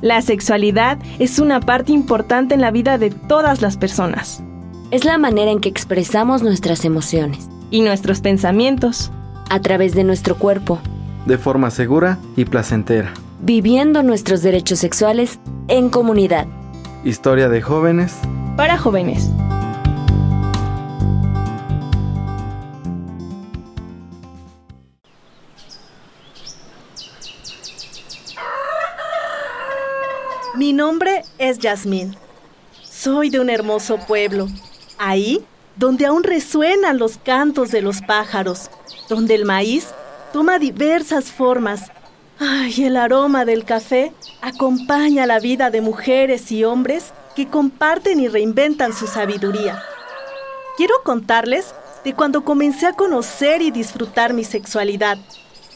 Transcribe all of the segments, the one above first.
La sexualidad es una parte importante en la vida de todas las personas. Es la manera en que expresamos nuestras emociones. Y nuestros pensamientos. A través de nuestro cuerpo. De forma segura y placentera. Viviendo nuestros derechos sexuales en comunidad. Historia de jóvenes. Para jóvenes. Nombre es Yasmín. Soy de un hermoso pueblo, ahí donde aún resuenan los cantos de los pájaros, donde el maíz toma diversas formas. Ay, el aroma del café acompaña la vida de mujeres y hombres que comparten y reinventan su sabiduría. Quiero contarles de cuando comencé a conocer y disfrutar mi sexualidad,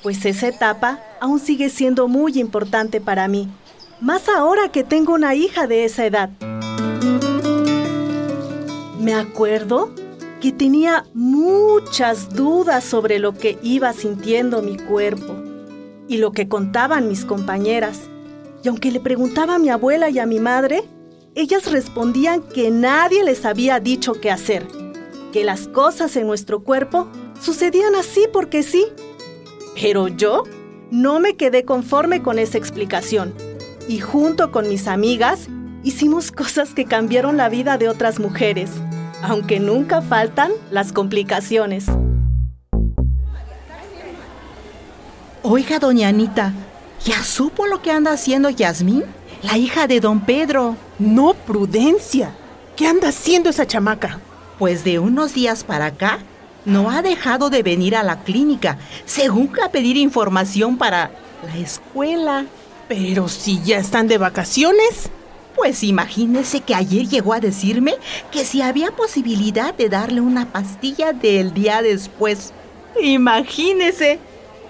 pues esa etapa aún sigue siendo muy importante para mí, más ahora que tengo una hija de esa edad. Me acuerdo que tenía muchas dudas sobre lo que iba sintiendo mi cuerpo y lo que contaban mis compañeras. Y aunque le preguntaba a mi abuela y a mi madre, ellas respondían que nadie les había dicho qué hacer, que las cosas en nuestro cuerpo sucedían así porque sí. Pero yo no me quedé conforme con esa explicación y junto con mis amigas hicimos cosas que cambiaron la vida de otras mujeres aunque nunca faltan las complicaciones. Oiga, doña Anita, ¿ya supo lo que anda haciendo Yasmín? La hija de don Pedro. No, Prudencia. ¿Qué anda haciendo esa chamaca? Pues de unos días para acá, no ha dejado de venir a la clínica, según a pedir información para la escuela. Pero si ya están de vacaciones. Pues imagínese que ayer llegó a decirme que si había posibilidad de darle una pastilla del día después. Imagínese.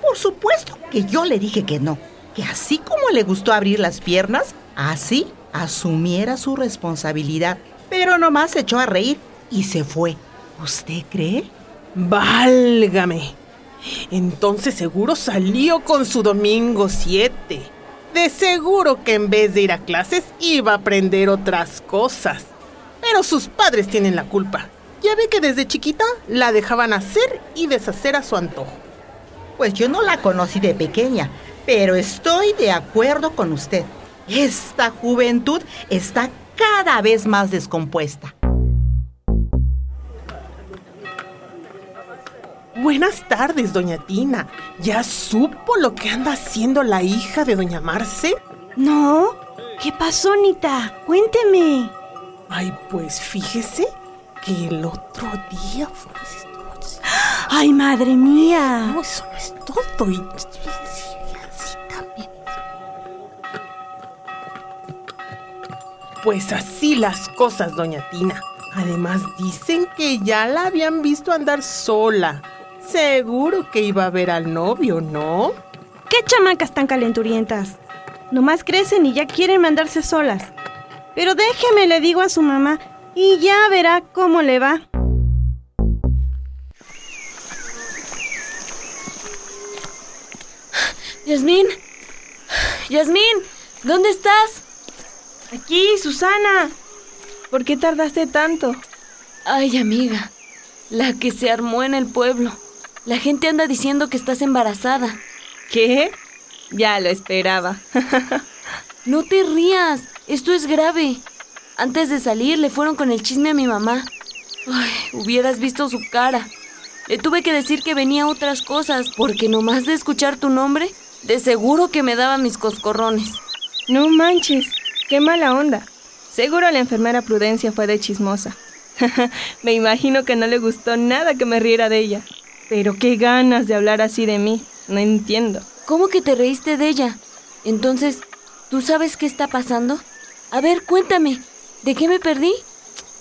Por supuesto que yo le dije que no, que así como le gustó abrir las piernas, así asumiera su responsabilidad. Pero nomás se echó a reír y se fue. ¿Usted cree? Válgame. Entonces seguro salió con su domingo 7. De seguro que en vez de ir a clases iba a aprender otras cosas. Pero sus padres tienen la culpa. Ya ve que desde chiquita la dejaban hacer y deshacer a su antojo. Pues yo no la conocí de pequeña, pero estoy de acuerdo con usted. Esta juventud está cada vez más descompuesta. Buenas tardes, doña Tina. ¿Ya supo lo que anda haciendo la hija de doña Marce? No. ¿Qué pasó, Nita? Cuénteme. Ay, pues fíjese que el otro día fue... ¡Ay, madre mía! No, eso no es todo. Y. Pues así las cosas, doña Tina. Además dicen que ya la habían visto andar sola. Seguro que iba a ver al novio, ¿no? ¿Qué chamacas tan calenturientas? Nomás crecen y ya quieren mandarse solas. Pero déjeme, le digo a su mamá, y ya verá cómo le va. Yasmín, Yasmín, ¿dónde estás? Aquí, Susana. ¿Por qué tardaste tanto? Ay, amiga, la que se armó en el pueblo. La gente anda diciendo que estás embarazada. ¿Qué? Ya lo esperaba. no te rías, esto es grave. Antes de salir le fueron con el chisme a mi mamá. Ay, hubieras visto su cara. Le tuve que decir que venía otras cosas, porque nomás de escuchar tu nombre, de seguro que me daba mis coscorrones. No manches, qué mala onda. Seguro la enfermera Prudencia fue de chismosa. me imagino que no le gustó nada que me riera de ella. Pero qué ganas de hablar así de mí. No entiendo. ¿Cómo que te reíste de ella? Entonces, ¿tú sabes qué está pasando? A ver, cuéntame. ¿De qué me perdí?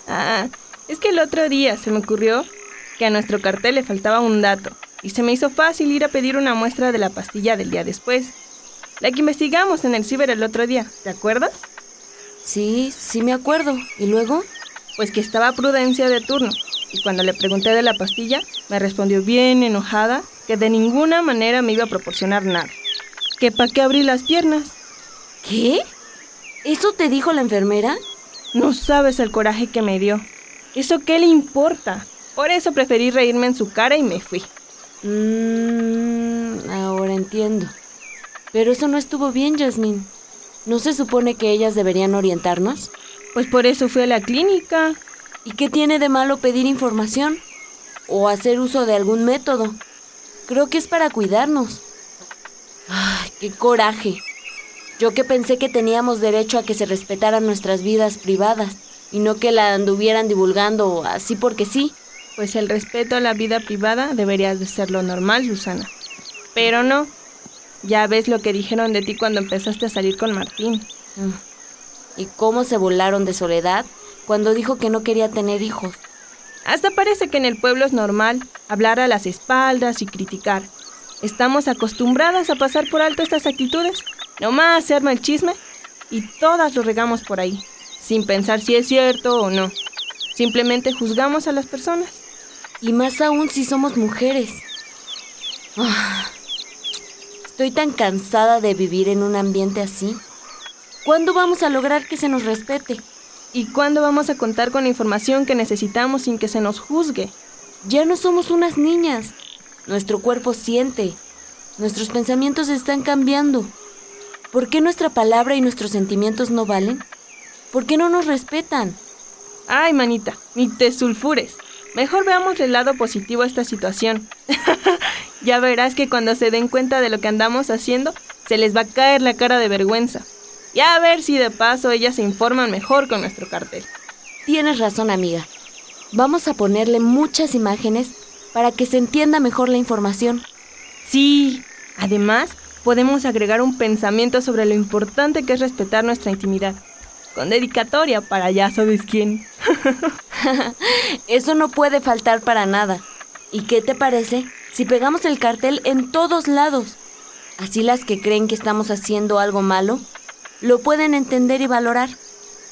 Ah, es que el otro día se me ocurrió que a nuestro cartel le faltaba un dato y se me hizo fácil ir a pedir una muestra de la pastilla del día después. La que investigamos en el ciber el otro día, ¿te acuerdas? Sí, sí me acuerdo. ¿Y luego? Pues que estaba Prudencia de turno y cuando le pregunté de la pastilla, me respondió bien enojada que de ninguna manera me iba a proporcionar nada. Que para qué abrí las piernas. ¿Qué? ¿Eso te dijo la enfermera? No sabes el coraje que me dio. ¿Eso qué le importa? Por eso preferí reírme en su cara y me fui. Mmm, ahora entiendo. Pero eso no estuvo bien, Jasmine. ¿No se supone que ellas deberían orientarnos? Pues por eso fui a la clínica. ¿Y qué tiene de malo pedir información? ¿O hacer uso de algún método? Creo que es para cuidarnos. ¡Ay, qué coraje! Yo que pensé que teníamos derecho a que se respetaran nuestras vidas privadas y no que la anduvieran divulgando así porque sí. Pues el respeto a la vida privada debería de ser lo normal, Susana. Pero no. Ya ves lo que dijeron de ti cuando empezaste a salir con Martín. Mm. ¿Y cómo se volaron de soledad cuando dijo que no quería tener hijos? Hasta parece que en el pueblo es normal hablar a las espaldas y criticar. Estamos acostumbradas a pasar por alto estas actitudes. Nomás se arma el chisme y todas lo regamos por ahí, sin pensar si es cierto o no. Simplemente juzgamos a las personas. Y más aún si somos mujeres. Ah, estoy tan cansada de vivir en un ambiente así. ¿Cuándo vamos a lograr que se nos respete? ¿Y cuándo vamos a contar con la información que necesitamos sin que se nos juzgue? Ya no somos unas niñas. Nuestro cuerpo siente. Nuestros pensamientos están cambiando. ¿Por qué nuestra palabra y nuestros sentimientos no valen? ¿Por qué no nos respetan? Ay, manita, ni te sulfures. Mejor veamos el lado positivo a esta situación. ya verás que cuando se den cuenta de lo que andamos haciendo, se les va a caer la cara de vergüenza. Y a ver si de paso ellas se informan mejor con nuestro cartel. Tienes razón, amiga. Vamos a ponerle muchas imágenes para que se entienda mejor la información. Sí, además podemos agregar un pensamiento sobre lo importante que es respetar nuestra intimidad con dedicatoria para ya sabes quién. Eso no puede faltar para nada. ¿Y qué te parece si pegamos el cartel en todos lados? Así las que creen que estamos haciendo algo malo lo pueden entender y valorar,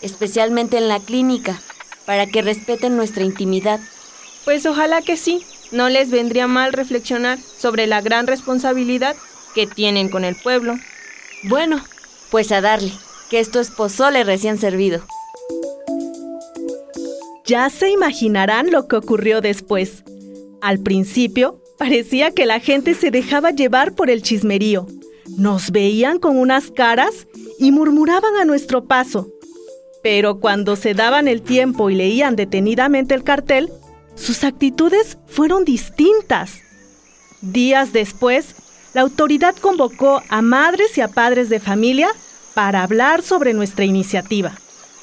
especialmente en la clínica, para que respeten nuestra intimidad. Pues ojalá que sí. No les vendría mal reflexionar sobre la gran responsabilidad que tienen con el pueblo. Bueno, pues a darle que esto es pozole recién servido. Ya se imaginarán lo que ocurrió después. Al principio, parecía que la gente se dejaba llevar por el chismerío. Nos veían con unas caras y murmuraban a nuestro paso. Pero cuando se daban el tiempo y leían detenidamente el cartel, sus actitudes fueron distintas. Días después, la autoridad convocó a madres y a padres de familia para hablar sobre nuestra iniciativa.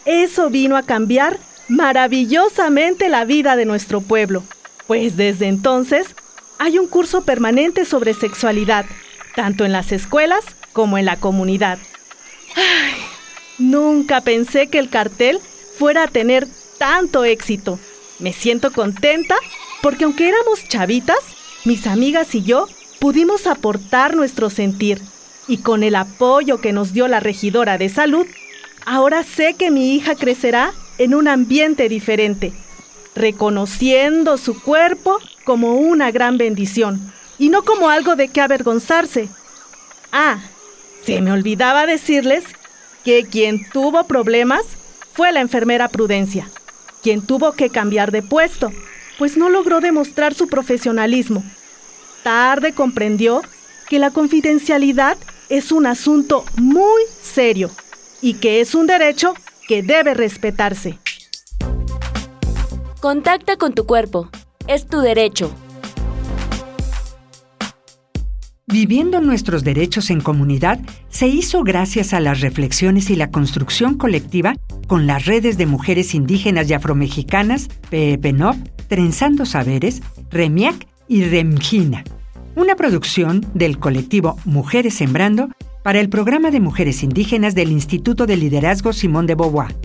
Eso vino a cambiar maravillosamente la vida de nuestro pueblo, pues desde entonces hay un curso permanente sobre sexualidad, tanto en las escuelas como en la comunidad. Nunca pensé que el cartel fuera a tener tanto éxito. Me siento contenta porque aunque éramos chavitas, mis amigas y yo pudimos aportar nuestro sentir y con el apoyo que nos dio la regidora de salud, ahora sé que mi hija crecerá en un ambiente diferente, reconociendo su cuerpo como una gran bendición y no como algo de que avergonzarse. Ah, se me olvidaba decirles que quien tuvo problemas fue la enfermera Prudencia, quien tuvo que cambiar de puesto, pues no logró demostrar su profesionalismo. Tarde comprendió que la confidencialidad es un asunto muy serio y que es un derecho que debe respetarse. Contacta con tu cuerpo. Es tu derecho. Viviendo nuestros derechos en comunidad se hizo gracias a las reflexiones y la construcción colectiva con las redes de mujeres indígenas y afromexicanas PEPNOP, Trenzando Saberes, REMIAC y REMGINA una producción del colectivo Mujeres Sembrando para el programa de mujeres indígenas del Instituto de Liderazgo Simón de Beauvoir.